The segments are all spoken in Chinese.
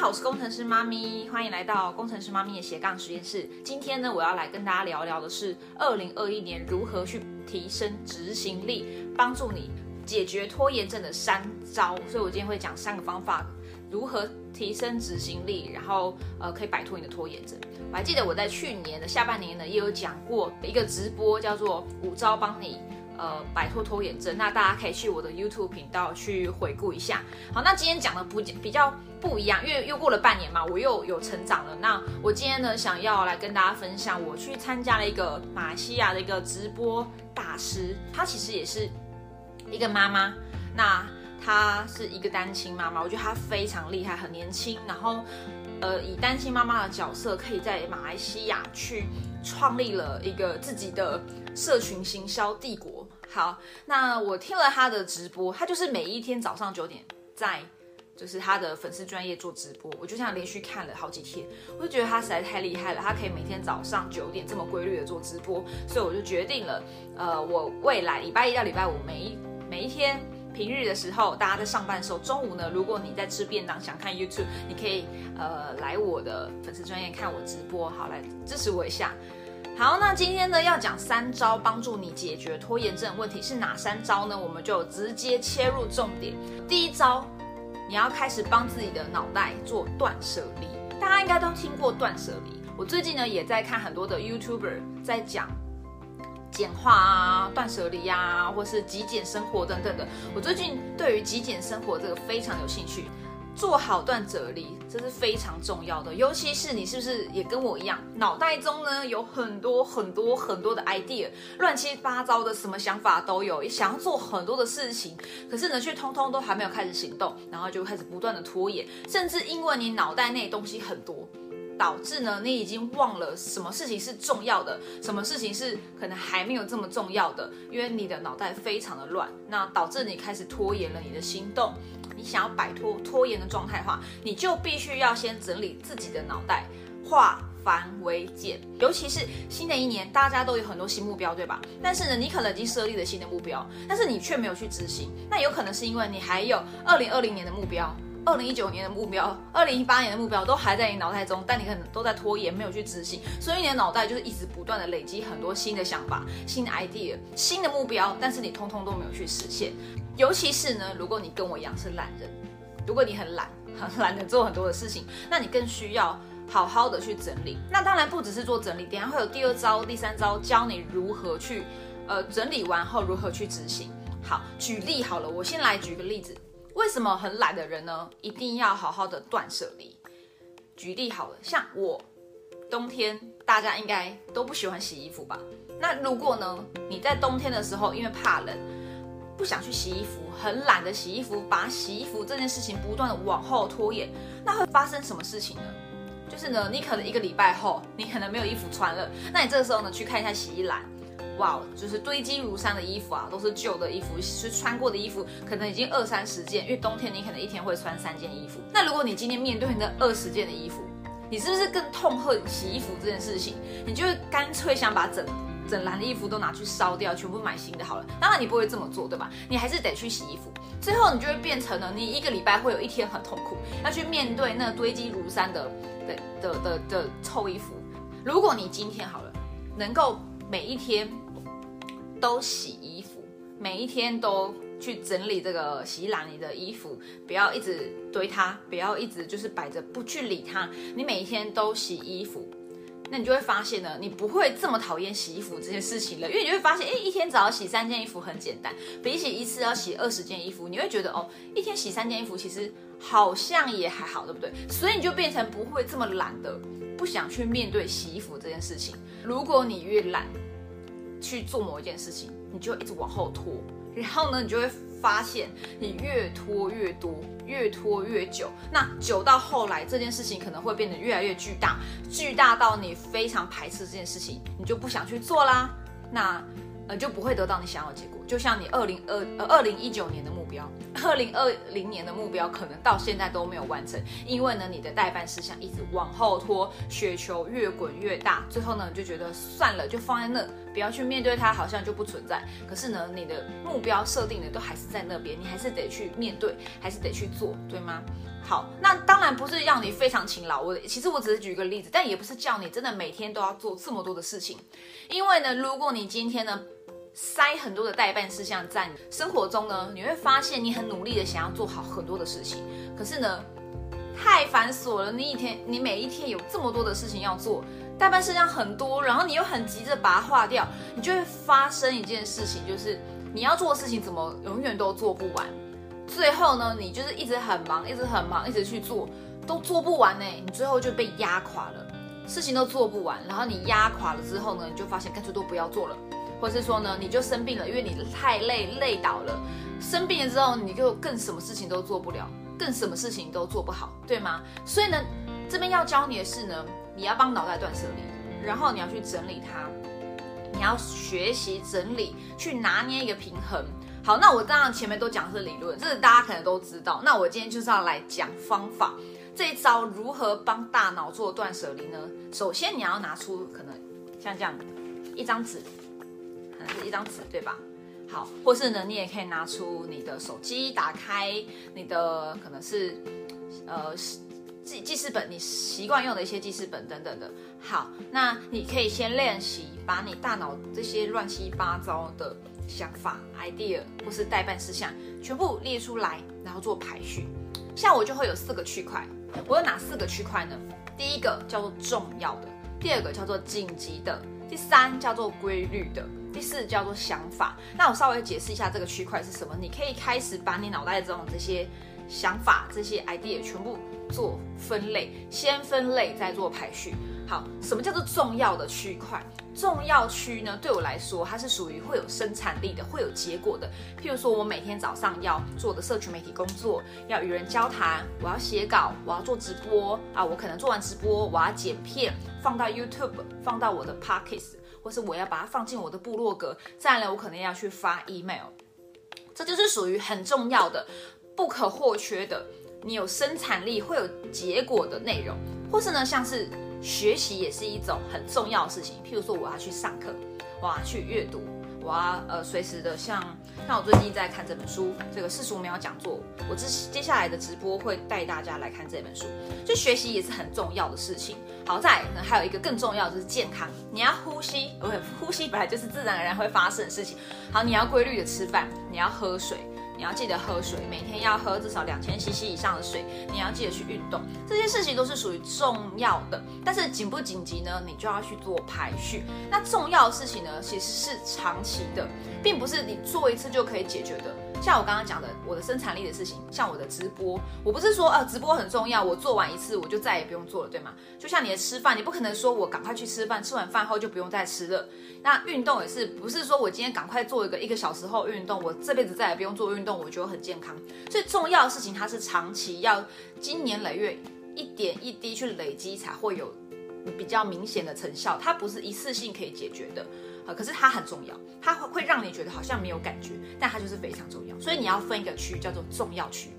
好，我是工程师妈咪，欢迎来到工程师妈咪的斜杠实验室。今天呢，我要来跟大家聊聊的是二零二一年如何去提升执行力，帮助你解决拖延症的三招。所以我今天会讲三个方法，如何提升执行力，然后呃可以摆脱你的拖延症。我还记得我在去年的下半年呢，也有讲过一个直播，叫做五招帮你。呃，摆脱拖延症，那大家可以去我的 YouTube 频道去回顾一下。好，那今天讲的不比较不一样，因为又过了半年嘛，我又有成长了。那我今天呢，想要来跟大家分享，我去参加了一个马来西亚的一个直播大师，他其实也是一个妈妈，那她是一个单亲妈妈，我觉得她非常厉害，很年轻，然后呃，以单亲妈妈的角色，可以在马来西亚去创立了一个自己的社群行销帝国。好，那我听了他的直播，他就是每一天早上九点在，就是他的粉丝专业做直播，我就这样连续看了好几天，我就觉得他实在太厉害了，他可以每天早上九点这么规律的做直播，所以我就决定了，呃，我未来礼拜一到礼拜五每一每一天平日的时候，大家在上班的时候，中午呢，如果你在吃便当想看 YouTube，你可以呃来我的粉丝专业看我直播，好来支持我一下。好，那今天呢要讲三招帮助你解决拖延症问题是哪三招呢？我们就直接切入重点。第一招，你要开始帮自己的脑袋做断舍离。大家应该都听过断舍离。我最近呢也在看很多的 YouTuber 在讲简化啊、断舍离啊，或是极简生活等等的。我最近对于极简生活这个非常有兴趣。做好断舍离，这是非常重要的。尤其是你是不是也跟我一样，脑袋中呢有很多很多很多的 idea，乱七八糟的什么想法都有，想要做很多的事情，可是呢却通通都还没有开始行动，然后就开始不断的拖延，甚至因为你脑袋内东西很多，导致呢你已经忘了什么事情是重要的，什么事情是可能还没有这么重要的，因为你的脑袋非常的乱，那导致你开始拖延了你的行动。你想要摆脱拖延的状态话，你就必须要先整理自己的脑袋，化繁为简。尤其是新的一年，大家都有很多新目标，对吧？但是呢，你可能已经设立了新的目标，但是你却没有去执行。那有可能是因为你还有二零二零年的目标、二零一九年的目标、二零一八年的目标都还在你脑袋中，但你可能都在拖延，没有去执行。所以你的脑袋就是一直不断的累积很多新的想法、新的 idea、新的目标，但是你通通都没有去实现。尤其是呢，如果你跟我一样是懒人，如果你很懒，很 懒得做很多的事情，那你更需要好好的去整理。那当然不只是做整理，等下会有第二招、第三招，教你如何去呃整理完后如何去执行。好，举例好了，我先来举个例子，为什么很懒的人呢，一定要好好的断舍离？举例好了，像我冬天大家应该都不喜欢洗衣服吧？那如果呢，你在冬天的时候因为怕冷。不想去洗衣服，很懒得洗衣服，把洗衣服这件事情不断的往后拖延，那会发生什么事情呢？就是呢，你可能一个礼拜后，你可能没有衣服穿了，那你这个时候呢，去看一下洗衣篮，哇，就是堆积如山的衣服啊，都是旧的衣服，是穿过的衣服，可能已经二三十件，因为冬天你可能一天会穿三件衣服。那如果你今天面对那二十件的衣服，你是不是更痛恨洗衣服这件事情？你就干脆想把整。整篮的衣服都拿去烧掉，全部买新的好了。当然你不会这么做，对吧？你还是得去洗衣服。最后你就会变成了，你一个礼拜会有一天很痛苦，要去面对那堆积如山的的的的的臭衣服。如果你今天好了，能够每一天都洗衣服，每一天都去整理这个洗衣篮里的衣服，不要一直堆它，不要一直就是摆着不去理它。你每一天都洗衣服。那你就会发现呢，你不会这么讨厌洗衣服这件事情了，因为你就会发现，哎，一天只要洗三件衣服很简单，比起一次要洗二十件衣服，你会觉得哦，一天洗三件衣服其实好像也还好，对不对？所以你就变成不会这么懒的，不想去面对洗衣服这件事情。如果你越懒去做某一件事情，你就一直往后拖，然后呢，你就会。发现你越拖越多，越拖越久，那久到后来这件事情可能会变得越来越巨大，巨大到你非常排斥这件事情，你就不想去做啦，那呃就不会得到你想要的结果。就像你二零二呃二零一九年的目标，二零二零年的目标可能到现在都没有完成，因为呢你的代办事项一直往后拖，雪球越滚越大，最后呢就觉得算了，就放在那，不要去面对它，好像就不存在。可是呢你的目标设定的都还是在那边，你还是得去面对，还是得去做，对吗？好，那当然不是要你非常勤劳，我其实我只是举个例子，但也不是叫你真的每天都要做这么多的事情，因为呢，如果你今天呢塞很多的代办事项在你生活中呢，你会发现你很努力的想要做好很多的事情，可是呢太繁琐了，你一天你每一天有这么多的事情要做，代办事项很多，然后你又很急着把它划掉，你就会发生一件事情，就是你要做的事情怎么永远都做不完。最后呢，你就是一直很忙，一直很忙，一直去做，都做不完呢。你最后就被压垮了，事情都做不完。然后你压垮了之后呢，你就发现干脆都不要做了，或是说呢，你就生病了，因为你太累，累倒了。生病了之后，你就更什么事情都做不了，更什么事情都做不好，对吗？所以呢，这边要教你的是呢，你要帮脑袋断舍离，然后你要去整理它，你要学习整理，去拿捏一个平衡。好，那我当然前面都讲的是理论，这是大家可能都知道。那我今天就是要来讲方法，这一招如何帮大脑做断舍离呢？首先你要拿出可能像这样一张纸，是一张纸，对吧？好，或是呢，你也可以拿出你的手机，打开你的可能是呃记记事本，你习惯用的一些记事本等等的。好，那你可以先练习把你大脑这些乱七八糟的。想法、idea 或是代办事项全部列出来，然后做排序。像我就会有四个区块，我有哪四个区块呢？第一个叫做重要的，第二个叫做紧急的，第三叫做规律的，第四叫做想法。那我稍微解释一下这个区块是什么，你可以开始把你脑袋中这些想法、这些 idea 全部做分类，先分类再做排序。好，什么叫做重要的区块？重要区呢，对我来说，它是属于会有生产力的，会有结果的。譬如说，我每天早上要做的社群媒体工作，要与人交谈，我要写稿，我要做直播啊，我可能做完直播，我要剪片放到 YouTube，放到我的 Pockets，或是我要把它放进我的部落格。再来，我可能要去发 email，这就是属于很重要的、不可或缺的。你有生产力、会有结果的内容，或是呢，像是。学习也是一种很重要的事情，譬如说我要去上课，我要去阅读，我要呃随时的像那我最近在看这本书，这个四十五秒讲座，我之接下来的直播会带大家来看这本书，就学习也是很重要的事情。好在呢还有一个更重要就是健康，你要呼吸，不呼吸本来就是自然而然会发生的事情。好，你要规律的吃饭，你要喝水。你要记得喝水，每天要喝至少两千 CC 以上的水。你要记得去运动，这些事情都是属于重要的。但是紧不紧急呢？你就要去做排序。那重要的事情呢，其实是长期的，并不是你做一次就可以解决的。像我刚刚讲的，我的生产力的事情，像我的直播，我不是说呃直播很重要，我做完一次我就再也不用做了，对吗？就像你的吃饭，你不可能说我赶快去吃饭，吃完饭后就不用再吃了。那运动也是，不是说我今天赶快做一个一个小时后运动，我这辈子再也不用做运动，我觉得很健康。最重要的事情它是长期要经年累月，一点一滴去累积才会有比较明显的成效，它不是一次性可以解决的。可是它很重要，它会会让你觉得好像没有感觉，但它就是非常重要。所以你要分一个区叫做重要区。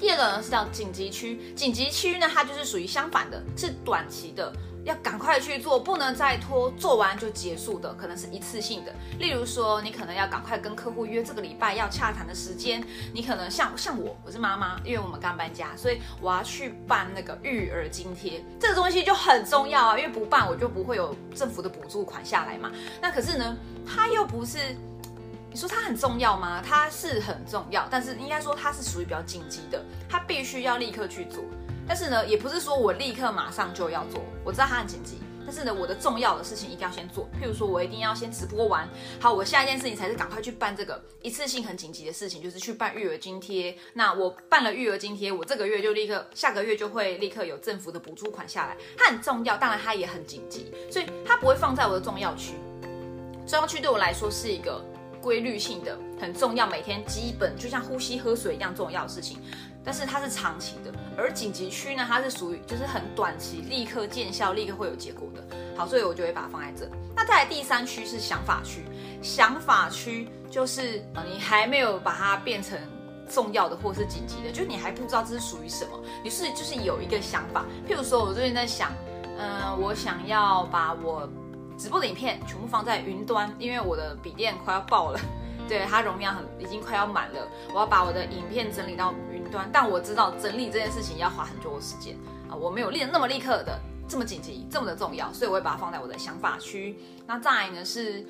第二个呢是叫紧急区，紧急区呢它就是属于相反的，是短期的。要赶快去做，不能再拖，做完就结束的，可能是一次性的。例如说，你可能要赶快跟客户约这个礼拜要洽谈的时间，你可能像像我，我是妈妈，因为我们刚搬家，所以我要去办那个育儿津贴，这个东西就很重要啊，因为不办我就不会有政府的补助款下来嘛。那可是呢，它又不是，你说它很重要吗？它是很重要，但是应该说它是属于比较紧急的，它必须要立刻去做。但是呢，也不是说我立刻马上就要做，我知道它很紧急，但是呢，我的重要的事情一定要先做。譬如说，我一定要先直播完，好，我下一件事情才是赶快去办这个一次性很紧急的事情，就是去办育儿津贴。那我办了育儿津贴，我这个月就立刻，下个月就会立刻有政府的补助款下来，它很重要，当然它也很紧急，所以它不会放在我的重要区。重要区对我来说是一个规律性的、很重要，每天基本就像呼吸喝水一样重要的事情。但是它是长期的，而紧急区呢，它是属于就是很短期，立刻见效，立刻会有结果的。好，所以我就会把它放在这。那再来第三区是想法区，想法区就是你还没有把它变成重要的或是紧急的，就是你还不知道这是属于什么，你是就是有一个想法，譬如说我最近在想，嗯，我想要把我直播的影片全部放在云端，因为我的笔电快要爆了，对它容量很已经快要满了，我要把我的影片整理到云端，但我知道整理这件事情要花很多时间啊，我没有立那么立刻的。这么紧急，这么的重要，所以我会把它放在我的想法区。那再来呢是，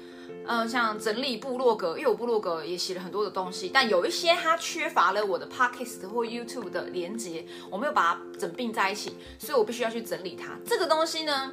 呃，像整理部落格，因为我部落格也写了很多的东西，但有一些它缺乏了我的 podcast 或 YouTube 的连接，我没有把它整并在一起，所以我必须要去整理它。这个东西呢，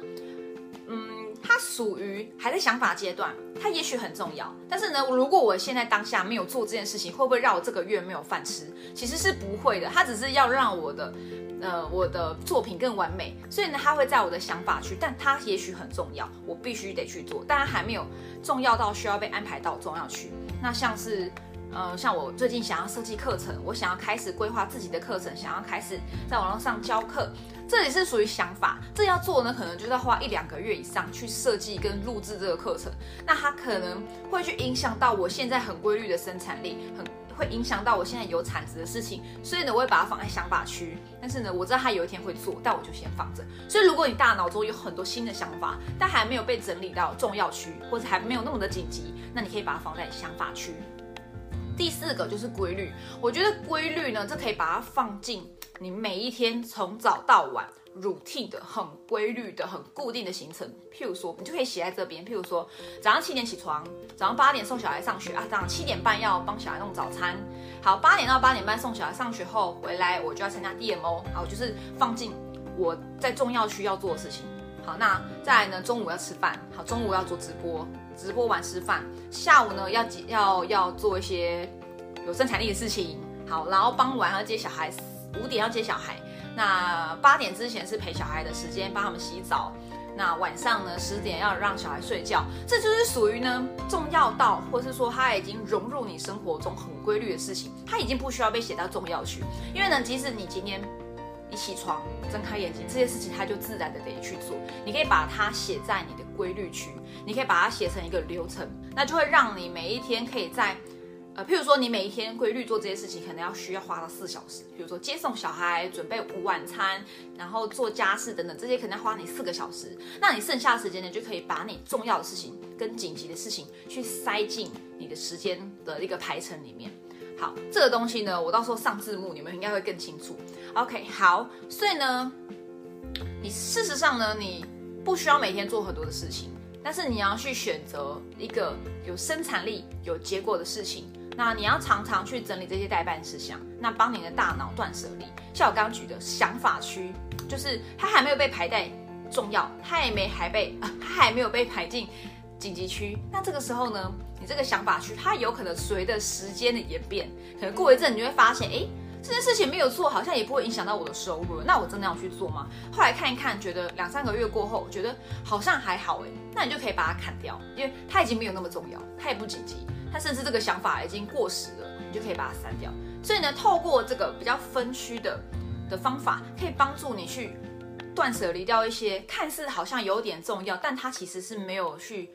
它属于还在想法阶段，它也许很重要，但是呢，如果我现在当下没有做这件事情，会不会让我这个月没有饭吃？其实是不会的，它只是要让我的。呃，我的作品更完美，所以呢，它会在我的想法区，但它也许很重要，我必须得去做，但它还没有重要到需要被安排到重要区。那像是，呃，像我最近想要设计课程，我想要开始规划自己的课程，想要开始在网络上教课，这也是属于想法。这要做呢，可能就是要花一两个月以上去设计跟录制这个课程，那它可能会去影响到我现在很规律的生产力，很。会影响到我现在有产值的事情，所以呢，我会把它放在想法区。但是呢，我知道它有一天会做，但我就先放着。所以，如果你大脑中有很多新的想法，但还没有被整理到重要区，或者还没有那么的紧急，那你可以把它放在想法区。第四个就是规律，我觉得规律呢，这可以把它放进你每一天从早到晚。routine 的很规律的很固定的行程，譬如说，你就可以写在这边。譬如说，早上七点起床，早上八点送小孩上学啊，早上七点半要帮小孩弄早餐。好，八点到八点半送小孩上学后回来，我就要参加 DMO。好，就是放进我在重要区要做的事情。好，那再来呢，中午要吃饭。好，中午要做直播，直播完吃饭。下午呢，要要要做一些有生产力的事情。好，然后傍晚要接小孩，五点要接小孩。那八点之前是陪小孩的时间，帮他们洗澡。那晚上呢，十点要让小孩睡觉，这就是属于呢重要到，或是说它已经融入你生活中很规律的事情，它已经不需要被写到重要去。因为呢，即使你今天一起床睁开眼睛，这些事情它就自然的得去做。你可以把它写在你的规律区，你可以把它写成一个流程，那就会让你每一天可以在。呃，譬如说你每一天规律做这些事情，可能要需要花到四小时。比如说接送小孩、准备午晚餐，然后做家事等等，这些可能要花你四个小时。那你剩下的时间呢，就可以把你重要的事情跟紧急的事情去塞进你的时间的一个排程里面。好，这个东西呢，我到时候上字幕，你们应该会更清楚。OK，好，所以呢，你事实上呢，你不需要每天做很多的事情，但是你要去选择一个有生产力、有结果的事情。那你要常常去整理这些代办事项，那帮你的大脑断舍离。像我刚刚举的想法区，就是它还没有被排在重要，它也没还被，它还没有被排进紧急区。那这个时候呢，你这个想法去，它有可能随着时间的演变，可能过一阵你就会发现，哎，这件事情没有做，好像也不会影响到我的收入。那我真的要去做吗？后来看一看，觉得两三个月过后，觉得好像还好，哎，那你就可以把它砍掉，因为它已经没有那么重要，它也不紧急。他甚至这个想法已经过时了，你就可以把它删掉。所以呢，透过这个比较分区的的方法，可以帮助你去断舍离掉一些看似好像有点重要，但它其实是没有去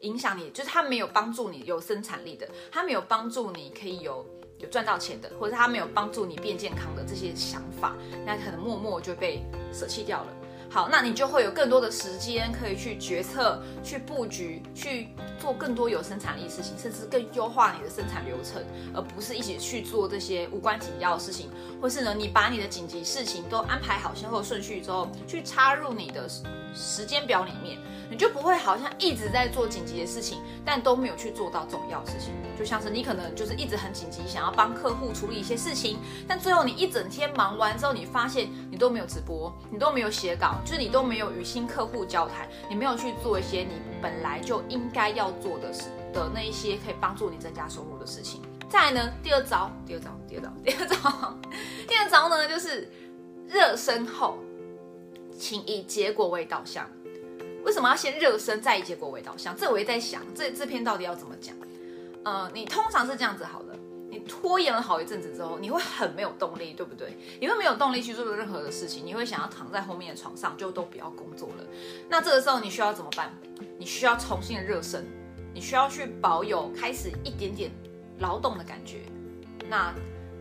影响你，就是他没有帮助你有生产力的，他没有帮助你可以有有赚到钱的，或者他没有帮助你变健康的这些想法，那可能默默就被舍弃掉了。好，那你就会有更多的时间可以去决策、去布局、去做更多有生产力的事情，甚至更优化你的生产流程，而不是一起去做这些无关紧要的事情。或是呢，你把你的紧急事情都安排好先后顺序之后，去插入你的时间表里面。你就不会好像一直在做紧急的事情，但都没有去做到重要事情。就像是你可能就是一直很紧急，想要帮客户处理一些事情，但最后你一整天忙完之后，你发现你都没有直播，你都没有写稿，就是你都没有与新客户交谈，你没有去做一些你本来就应该要做的事的那一些可以帮助你增加收入的事情。再来呢，第二招，第二招，第二招，第二招，第二招呢，就是热身后，请以结果为导向。为什么要先热身，再以结果为导向？这我也在想，这这篇到底要怎么讲？呃，你通常是这样子好的，你拖延了好一阵子之后，你会很没有动力，对不对？你会没有动力去做任何的事情，你会想要躺在后面的床上，就都不要工作了。那这个时候你需要怎么办？你需要重新的热身，你需要去保有开始一点点劳动的感觉。那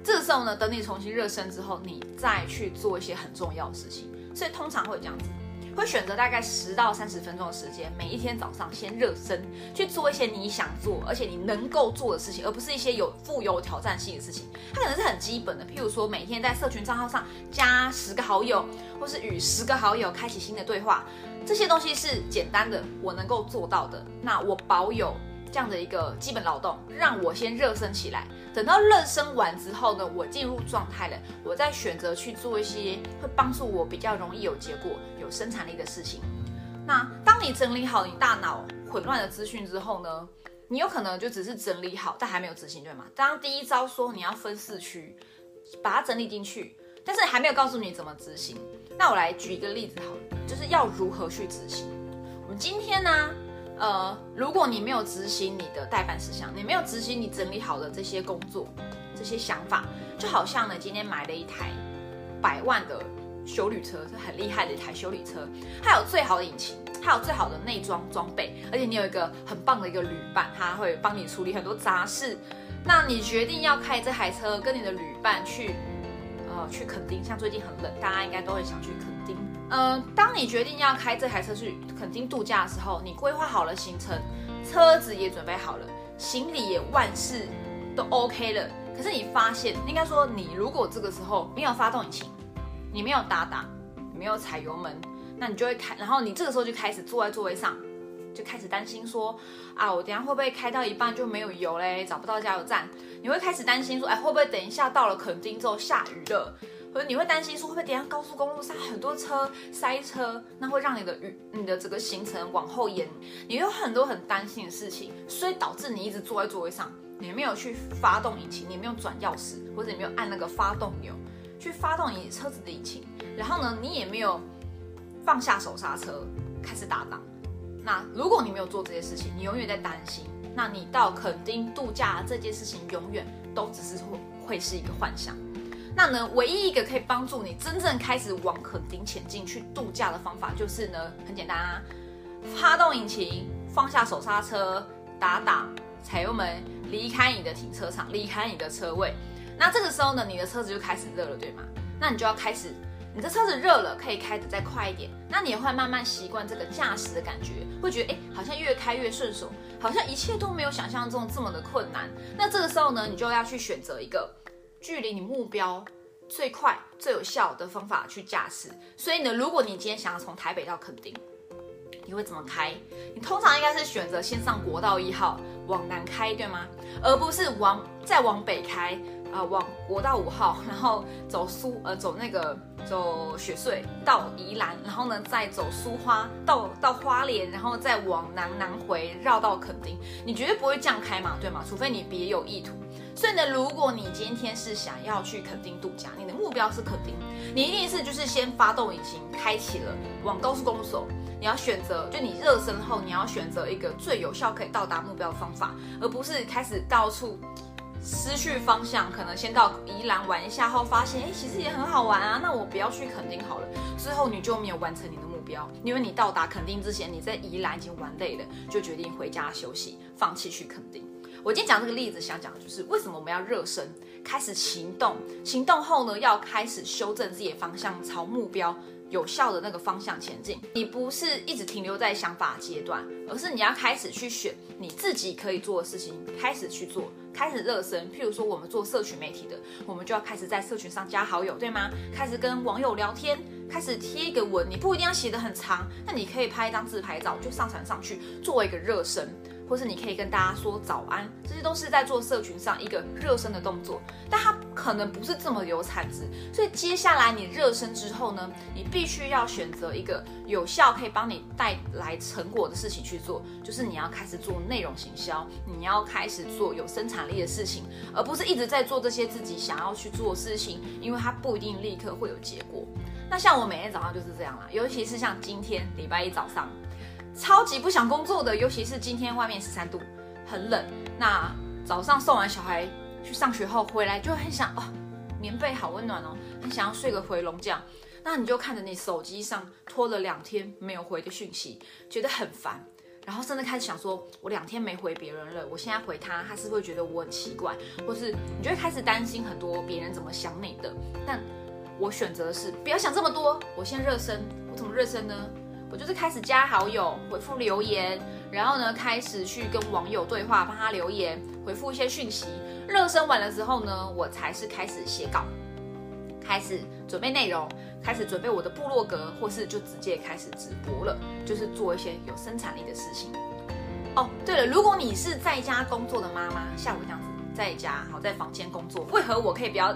这个时候呢，等你重新热身之后，你再去做一些很重要的事情。所以通常会这样子。会选择大概十到三十分钟的时间，每一天早上先热身，去做一些你想做而且你能够做的事情，而不是一些有富有挑战性的事情。它可能是很基本的，譬如说每天在社群账号上加十个好友，或是与十个好友开启新的对话，这些东西是简单的，我能够做到的。那我保有。这样的一个基本劳动，让我先热身起来。等到热身完之后呢，我进入状态了，我再选择去做一些会帮助我比较容易有结果、有生产力的事情。那当你整理好你大脑混乱的资讯之后呢，你有可能就只是整理好，但还没有执行，对吗？当第一招说你要分四区，把它整理进去，但是还没有告诉你怎么执行。那我来举一个例子好了，就是要如何去执行。我们今天呢？呃，如果你没有执行你的代办事项，你没有执行你整理好的这些工作、这些想法，就好像呢，今天买了一台百万的修理车，是很厉害的一台修理车，它有最好的引擎，它有最好的内装装备，而且你有一个很棒的一个旅伴，他会帮你处理很多杂事。那你决定要开这台车，跟你的旅伴去，呃，去垦丁，像最近很冷，大家应该都会想去垦丁。呃，当你决定要开这台车去垦丁度假的时候，你规划好了行程，车子也准备好了，行李也万事都 OK 了。可是你发现，应该说你如果这个时候没有发动引擎，你没有打档，没有踩油门，那你就会开，然后你这个时候就开始坐在座位上，就开始担心说，啊，我等下会不会开到一半就没有油嘞，找不到加油站？你会开始担心说，哎，会不会等一下到了垦丁之后下雨了？你会担心说会不会等下高速公路上很多车塞车，那会让你的你的整个行程往后延，你有很多很担心的事情，所以导致你一直坐在座位上，你没有去发动引擎，你没有转钥匙，或者你没有按那个发动钮去发动你车子的引擎，然后呢，你也没有放下手刹车开始打档。那如果你没有做这些事情，你永远在担心，那你到垦丁度假这件事情永远都只是会会是一个幻想。那呢，唯一一个可以帮助你真正开始往垦丁前进去度假的方法，就是呢，很简单啊，发动引擎，放下手刹车，打档，踩油门，离开你的停车场，离开你的车位。那这个时候呢，你的车子就开始热了，对吗？那你就要开始，你的车子热了，可以开得再快一点。那你也会慢慢习惯这个驾驶的感觉，会觉得哎，好像越开越顺手，好像一切都没有想象中这么的困难。那这个时候呢，你就要去选择一个。距离你目标最快、最有效的方法去驾驶。所以呢，如果你今天想要从台北到垦丁，你会怎么开？你通常应该是选择先上国道一号往南开，对吗？而不是往再往北开啊，往国道五号，然后走苏呃走那个走雪穗到宜兰，然后呢再走苏花到到花莲，然后再往南南回绕到垦丁。你绝对不会这样开嘛，对吗？除非你别有意图。所以呢，如果你今天是想要去垦丁度假，你的目标是垦丁，你一定是就是先发动引擎，开启了往高速公路走。你要选择，就你热身后，你要选择一个最有效可以到达目标的方法，而不是开始到处失去方向。可能先到宜兰玩一下后，发现哎，其实也很好玩啊，那我不要去垦丁好了。之后你就没有完成你的目标，因为你到达垦丁之前，你在宜兰已经玩累了，就决定回家休息，放弃去垦丁。我今天讲这个例子，想讲的就是为什么我们要热身，开始行动。行动后呢，要开始修正自己的方向，朝目标有效的那个方向前进。你不是一直停留在想法阶段，而是你要开始去选你自己可以做的事情，开始去做，开始热身。譬如说，我们做社群媒体的，我们就要开始在社群上加好友，对吗？开始跟网友聊天，开始贴一个文，你不一定要写的很长，那你可以拍一张自拍照就上传上去，作为一个热身。或是你可以跟大家说早安，这些都是在做社群上一个热身的动作，但它可能不是这么有产值。所以接下来你热身之后呢，你必须要选择一个有效可以帮你带来成果的事情去做，就是你要开始做内容行销，你要开始做有生产力的事情，而不是一直在做这些自己想要去做的事情，因为它不一定立刻会有结果。那像我每天早上就是这样啦，尤其是像今天礼拜一早上。超级不想工作的，尤其是今天外面十三度，很冷。那早上送完小孩去上学后回来，就很想哦，棉被好温暖哦，很想要睡个回笼觉。那你就看着你手机上拖了两天没有回的讯息，觉得很烦。然后甚至开始想说，我两天没回别人了，我现在回他，他是会觉得我很奇怪，或是你就会开始担心很多别人怎么想你的。但我选择的是不要想这么多，我先热身。我怎么热身呢？我就是开始加好友，回复留言，然后呢开始去跟网友对话，帮他留言，回复一些讯息。热身完了之后呢，我才是开始写稿，开始准备内容。开始准备我的部落格，或是就直接开始直播了，就是做一些有生产力的事情。哦，对了，如果你是在家工作的妈妈，像我这样子在家好在房间工作，为何我可以不要？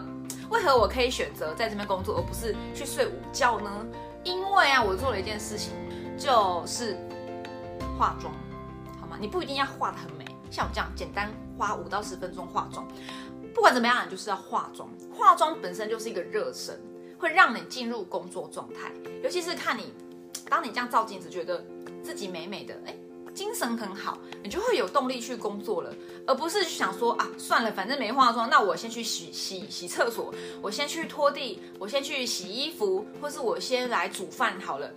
为何我可以选择在这边工作，而不是去睡午觉呢？因为啊，我做了一件事情，就是化妆，好吗？你不一定要化的很美，像我这样简单花五到十分钟化妆。不管怎么样，你就是要化妆。化妆本身就是一个热身。会让你进入工作状态，尤其是看你，当你这样照镜子，觉得自己美美的，哎，精神很好，你就会有动力去工作了，而不是想说啊，算了，反正没化妆，那我先去洗洗洗厕所，我先去拖地，我先去洗衣服，或是我先来煮饭好了，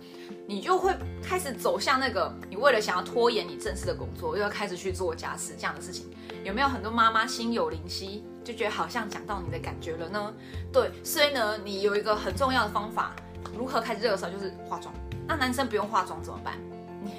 你就会开始走向那个，你为了想要拖延你正式的工作，又要开始去做家事这样的事情，有没有很多妈妈心有灵犀？就觉得好像讲到你的感觉了呢，对，所以呢，你有一个很重要的方法，如何开始热身就是化妆。那男生不用化妆怎么办？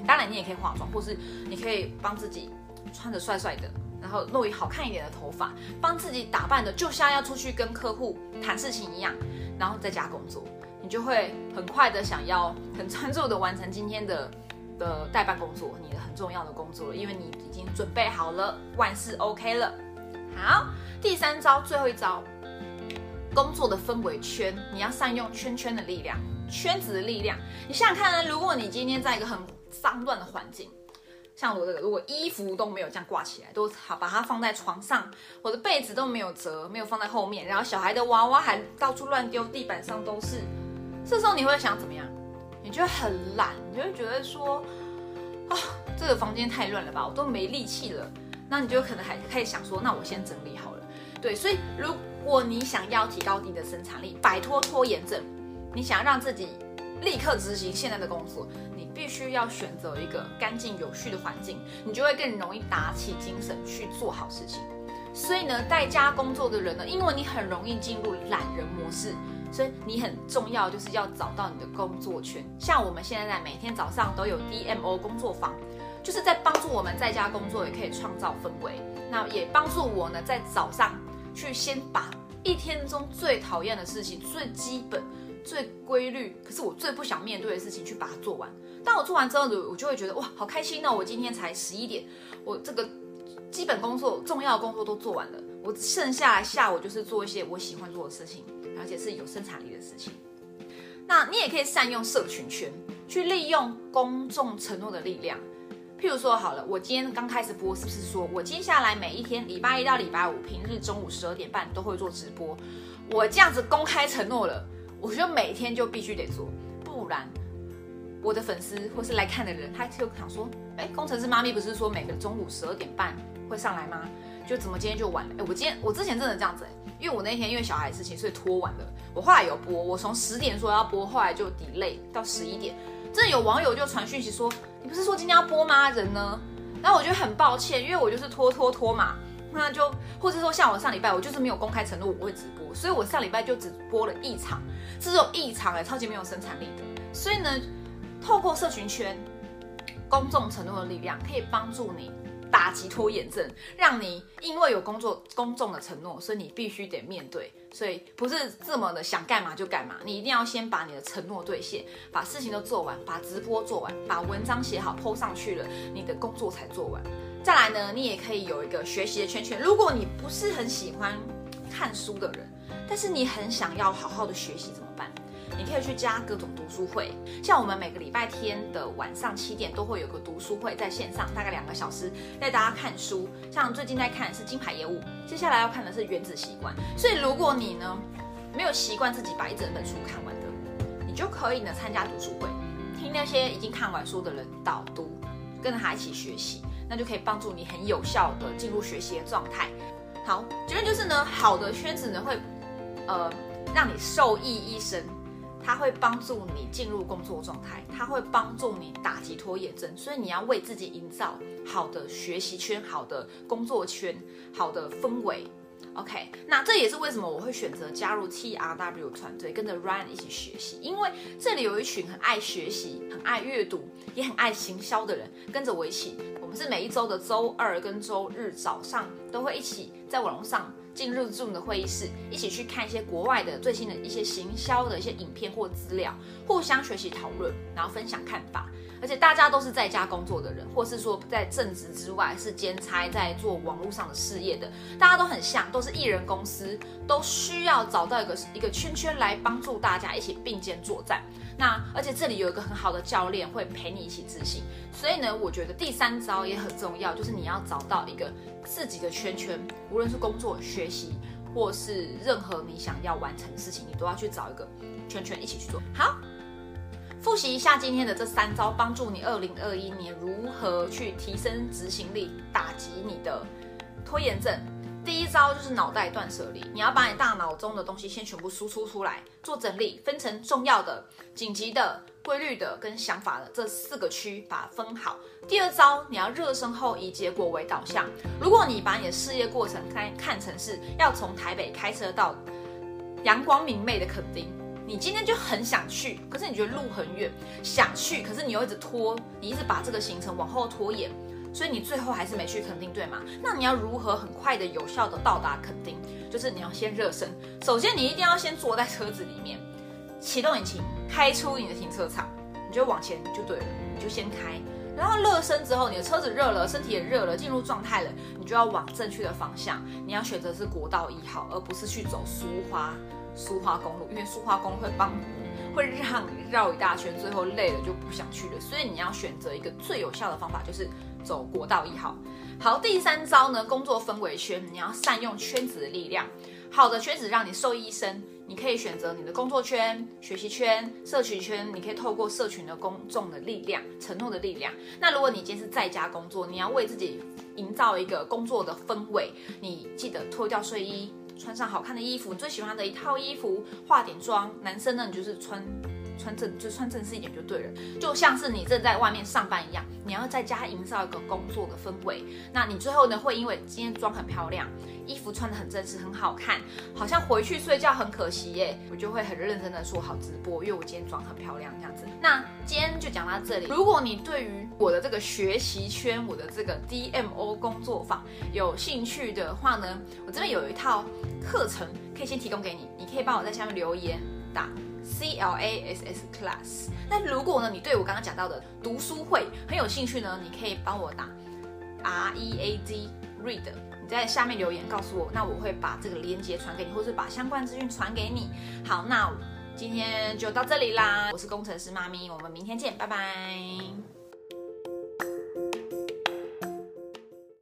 当然你也可以化妆，或是你可以帮自己穿的帅帅的，然后弄一好看一点的头发，帮自己打扮的就像要出去跟客户谈事情一样，然后在家工作，你就会很快的想要很专注的完成今天的的代办工作，你的很重要的工作了，因为你已经准备好了，万事 OK 了。好。第三招，最后一招，工作的氛围圈，你要善用圈圈的力量，圈子的力量。你想想看呢，如果你今天在一个很脏乱的环境，像我这个，如果衣服都没有这样挂起来，都好把它放在床上，我的被子都没有折，没有放在后面，然后小孩的娃娃还到处乱丢，地板上都是，这时候你会想怎么样？你就会很懒，你就会觉得说，啊，这个房间太乱了吧，我都没力气了。那你就可能还可以想说，那我先整理好了。对，所以如果你想要提高你的生产力，摆脱拖延症，你想要让自己立刻执行现在的工作，你必须要选择一个干净有序的环境，你就会更容易打起精神去做好事情。所以呢，在家工作的人呢，因为你很容易进入懒人模式，所以你很重要就是要找到你的工作圈。像我们现在每天早上都有 DMO 工作坊。就是在帮助我们在家工作也可以创造氛围，那也帮助我呢，在早上去先把一天中最讨厌的事情、最基本、最规律，可是我最不想面对的事情去把它做完。当我做完之后，我就会觉得哇，好开心哦！我今天才十一点，我这个基本工作、重要的工作都做完了，我剩下来下午就是做一些我喜欢做的事情，而且是有生产力的事情。那你也可以善用社群圈，去利用公众承诺的力量。譬如说好了，我今天刚开始播，是不是说我接下来每一天，礼拜一到礼拜五，平日中午十二点半都会做直播？我这样子公开承诺了，我觉得每天就必须得做，不然我的粉丝或是来看的人，他就想说，哎，工程师妈咪不是说每个中午十二点半会上来吗？就怎么今天就晚了？哎，我今天我之前真的这样子，因为我那天因为小孩事情，所以拖晚了。我后来有播，我从十点说要播，后来就 delay 到十一点。真的有网友就传讯息说。你不是说今天要播吗？人呢？然后我觉得很抱歉，因为我就是拖拖拖嘛，那就或者说像我上礼拜，我就是没有公开承诺我会直播，所以我上礼拜就只播了一场，是这种一场哎，超级没有生产力的。所以呢，透过社群圈、公众承诺的力量，可以帮助你。打击拖延症，让你因为有工作公众的承诺，所以你必须得面对，所以不是这么的想干嘛就干嘛，你一定要先把你的承诺兑现，把事情都做完，把直播做完，把文章写好，PO 上去了，你的工作才做完。再来呢，你也可以有一个学习的圈圈。如果你不是很喜欢看书的人，但是你很想要好好的学习，怎么办？你可以去加各种读书会，像我们每个礼拜天的晚上七点都会有个读书会在线上，大概两个小时带大家看书。像最近在看的是金牌业务，接下来要看的是原子习惯。所以如果你呢没有习惯自己把一整本书看完的，你就可以呢参加读书会，听那些已经看完书的人导读，跟着他一起学习，那就可以帮助你很有效的进入学习的状态。好，结论就是呢，好的圈子呢会呃让你受益一生。它会帮助你进入工作状态，它会帮助你打击拖延症，所以你要为自己营造好的学习圈、好的工作圈、好的氛围。OK，那这也是为什么我会选择加入 TRW 团队，跟着 Ryan 一起学习，因为这里有一群很爱学习、很爱阅读、也很爱行销的人，跟着我一起。我们是每一周的周二跟周日早上都会一起在网络上。进入 Zoom 的会议室，一起去看一些国外的最新的一些行销的一些影片或资料，互相学习讨论，然后分享看法。而且大家都是在家工作的人，或是说在正职之外是兼差在做网络上的事业的，大家都很像，都是艺人公司，都需要找到一个一个圈圈来帮助大家一起并肩作战。那而且这里有一个很好的教练会陪你一起执行，所以呢，我觉得第三招也很重要，就是你要找到一个自己的圈圈，无论是工作、学习，或是任何你想要完成的事情，你都要去找一个圈圈一起去做。好，复习一下今天的这三招，帮助你二零二一年如何去提升执行力，打击你的拖延症。第一招就是脑袋断舍离，你要把你大脑中的东西先全部输出出来，做整理，分成重要的、紧急的、规律的跟想法的这四个区，把它分好。第二招，你要热身后以结果为导向。如果你把你的事业过程看看成是要从台北开车到阳光明媚的垦丁，你今天就很想去，可是你觉得路很远，想去，可是你又一直拖，你一直把这个行程往后拖延。所以你最后还是没去垦丁，对吗？那你要如何很快的、有效的到达垦丁？就是你要先热身。首先，你一定要先坐在车子里面，启动引擎，开出你的停车场，你就往前就对了，你就先开。然后热身之后，你的车子热了，身体也热了，进入状态了，你就要往正确的方向。你要选择是国道一号，而不是去走苏花苏花公路，因为苏花公路会帮会让你绕一大圈，最后累了就不想去了。所以你要选择一个最有效的方法，就是。走国道一号，好，第三招呢？工作氛围圈，你要善用圈子的力量。好的圈子让你受益一生，你可以选择你的工作圈、学习圈、社群圈，你可以透过社群的公众的力量、承诺的力量。那如果你今天是在家工作，你要为自己营造一个工作的氛围，你记得脱掉睡衣，穿上好看的衣服，你最喜欢的一套衣服，化点妆。男生呢，你就是穿。穿正就穿正式一点就对了，就像是你正在外面上班一样，你要在家营造一个工作的氛围。那你最后呢，会因为今天妆很漂亮，衣服穿的很正式，很好看，好像回去睡觉很可惜耶，我就会很认真的说好直播，因为我今天妆很漂亮这样子。那今天就讲到这里。如果你对于我的这个学习圈，我的这个 DMO 工作坊有兴趣的话呢，我这边有一套课程可以先提供给你，你可以帮我在下面留言打。C L A S S Class。那如果呢，你对我刚刚讲到的读书会很有兴趣呢，你可以帮我打 R E A D Read。你在下面留言告诉我，那我会把这个链接传给你，或是把相关资讯传给你。好，那今天就到这里啦。我是工程师妈咪，我们明天见，拜拜。